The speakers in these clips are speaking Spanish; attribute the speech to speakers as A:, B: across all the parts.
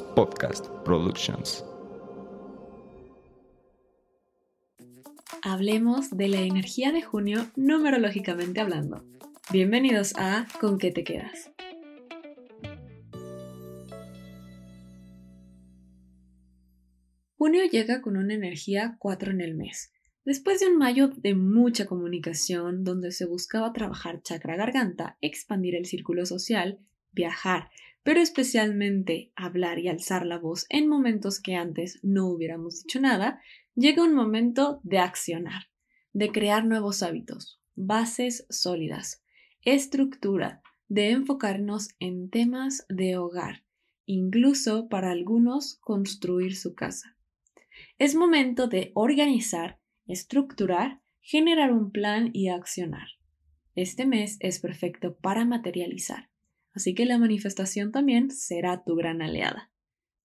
A: Podcast Productions.
B: Hablemos de la energía de junio numerológicamente hablando. Bienvenidos a ¿Con qué te quedas? Junio llega con una energía 4 en el mes. Después de un mayo de mucha comunicación, donde se buscaba trabajar chakra garganta, expandir el círculo social, viajar, pero especialmente hablar y alzar la voz en momentos que antes no hubiéramos dicho nada, llega un momento de accionar, de crear nuevos hábitos, bases sólidas, estructura, de enfocarnos en temas de hogar, incluso para algunos construir su casa. Es momento de organizar, estructurar, generar un plan y accionar. Este mes es perfecto para materializar así que la manifestación también será tu gran aliada.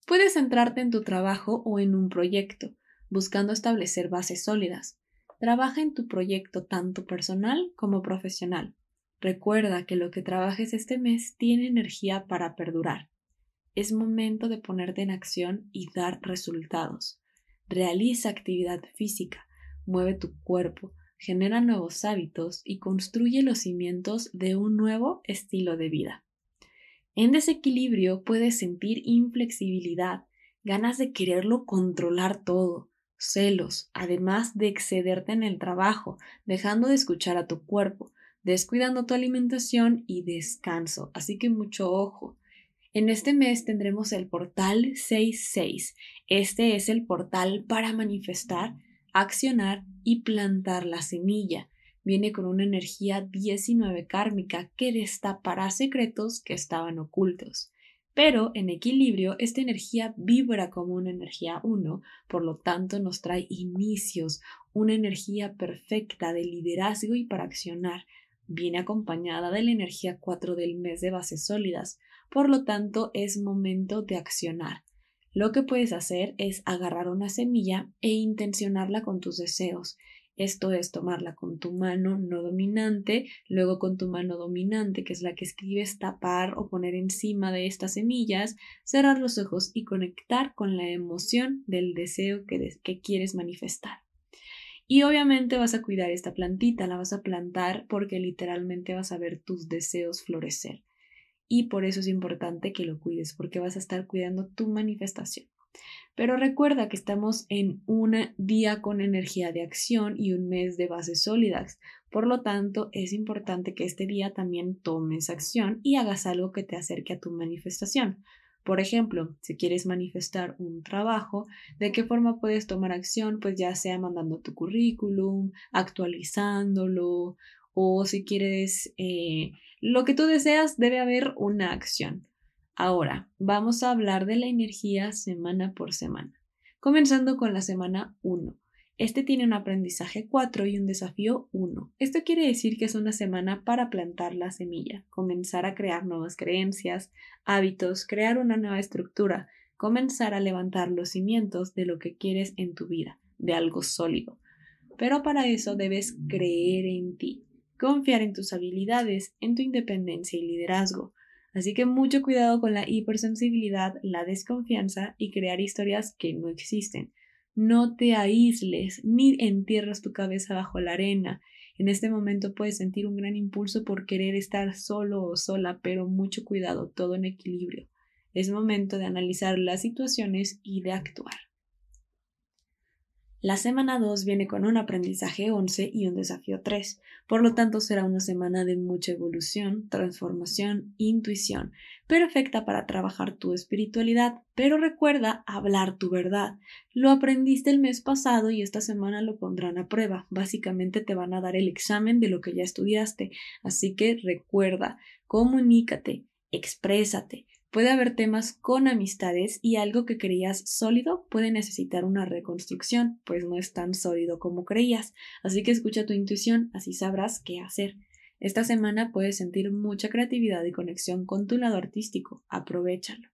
B: Puedes centrarte en tu trabajo o en un proyecto, buscando establecer bases sólidas. Trabaja en tu proyecto tanto personal como profesional. Recuerda que lo que trabajes este mes tiene energía para perdurar. Es momento de ponerte en acción y dar resultados. Realiza actividad física, mueve tu cuerpo, genera nuevos hábitos y construye los cimientos de un nuevo estilo de vida. En desequilibrio puedes sentir inflexibilidad, ganas de quererlo controlar todo, celos, además de excederte en el trabajo, dejando de escuchar a tu cuerpo, descuidando tu alimentación y descanso. Así que mucho ojo. En este mes tendremos el portal 66. Este es el portal para manifestar, accionar y plantar la semilla viene con una energía 19 kármica que destapará secretos que estaban ocultos. Pero en equilibrio, esta energía vibra como una energía 1, por lo tanto nos trae inicios, una energía perfecta de liderazgo y para accionar. Viene acompañada de la energía 4 del mes de bases sólidas, por lo tanto es momento de accionar. Lo que puedes hacer es agarrar una semilla e intencionarla con tus deseos esto es tomarla con tu mano no dominante, luego con tu mano dominante, que es la que escribes, tapar o poner encima de estas semillas, cerrar los ojos y conectar con la emoción del deseo que, que quieres manifestar. Y obviamente vas a cuidar esta plantita, la vas a plantar porque literalmente vas a ver tus deseos florecer. Y por eso es importante que lo cuides, porque vas a estar cuidando tu manifestación. Pero recuerda que estamos en un día con energía de acción y un mes de bases sólidas. Por lo tanto, es importante que este día también tomes acción y hagas algo que te acerque a tu manifestación. Por ejemplo, si quieres manifestar un trabajo, ¿de qué forma puedes tomar acción? Pues ya sea mandando tu currículum, actualizándolo, o si quieres eh, lo que tú deseas, debe haber una acción. Ahora, vamos a hablar de la energía semana por semana, comenzando con la semana 1. Este tiene un aprendizaje 4 y un desafío 1. Esto quiere decir que es una semana para plantar la semilla, comenzar a crear nuevas creencias, hábitos, crear una nueva estructura, comenzar a levantar los cimientos de lo que quieres en tu vida, de algo sólido. Pero para eso debes creer en ti, confiar en tus habilidades, en tu independencia y liderazgo, Así que mucho cuidado con la hipersensibilidad, la desconfianza y crear historias que no existen. No te aísles ni entierras tu cabeza bajo la arena. En este momento puedes sentir un gran impulso por querer estar solo o sola, pero mucho cuidado, todo en equilibrio. Es momento de analizar las situaciones y de actuar. La semana 2 viene con un aprendizaje 11 y un desafío 3, por lo tanto será una semana de mucha evolución, transformación, intuición, perfecta para trabajar tu espiritualidad, pero recuerda hablar tu verdad. Lo aprendiste el mes pasado y esta semana lo pondrán a prueba. Básicamente te van a dar el examen de lo que ya estudiaste, así que recuerda, comunícate, exprésate, Puede haber temas con amistades y algo que creías sólido puede necesitar una reconstrucción, pues no es tan sólido como creías. Así que escucha tu intuición, así sabrás qué hacer. Esta semana puedes sentir mucha creatividad y conexión con tu lado artístico. Aprovechalo.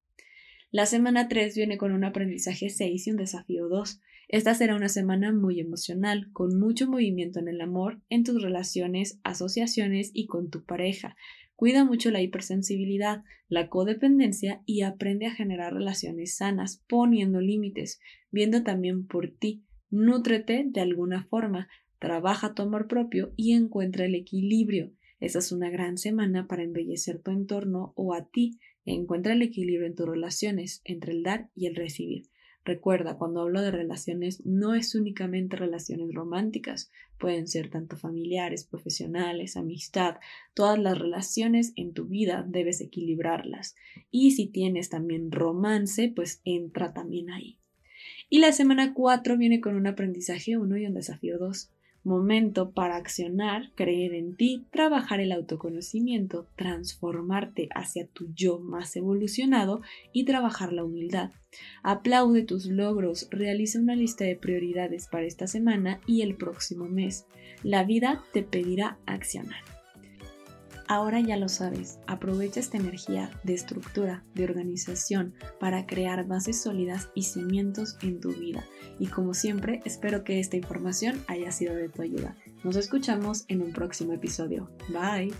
B: La semana 3 viene con un aprendizaje 6 y un desafío 2. Esta será una semana muy emocional, con mucho movimiento en el amor, en tus relaciones, asociaciones y con tu pareja. Cuida mucho la hipersensibilidad, la codependencia y aprende a generar relaciones sanas, poniendo límites, viendo también por ti. Nútrete de alguna forma, trabaja tu amor propio y encuentra el equilibrio. Esa es una gran semana para embellecer tu entorno o a ti. Encuentra el equilibrio en tus relaciones, entre el dar y el recibir. Recuerda, cuando hablo de relaciones, no es únicamente relaciones románticas, pueden ser tanto familiares, profesionales, amistad, todas las relaciones en tu vida debes equilibrarlas. Y si tienes también romance, pues entra también ahí. Y la semana 4 viene con un aprendizaje 1 y un desafío 2 momento para accionar, creer en ti, trabajar el autoconocimiento, transformarte hacia tu yo más evolucionado y trabajar la humildad. Aplaude tus logros, realiza una lista de prioridades para esta semana y el próximo mes. La vida te pedirá accionar. Ahora ya lo sabes, aprovecha esta energía de estructura, de organización, para crear bases sólidas y cimientos en tu vida. Y como siempre, espero que esta información haya sido de tu ayuda. Nos escuchamos en un próximo episodio. Bye.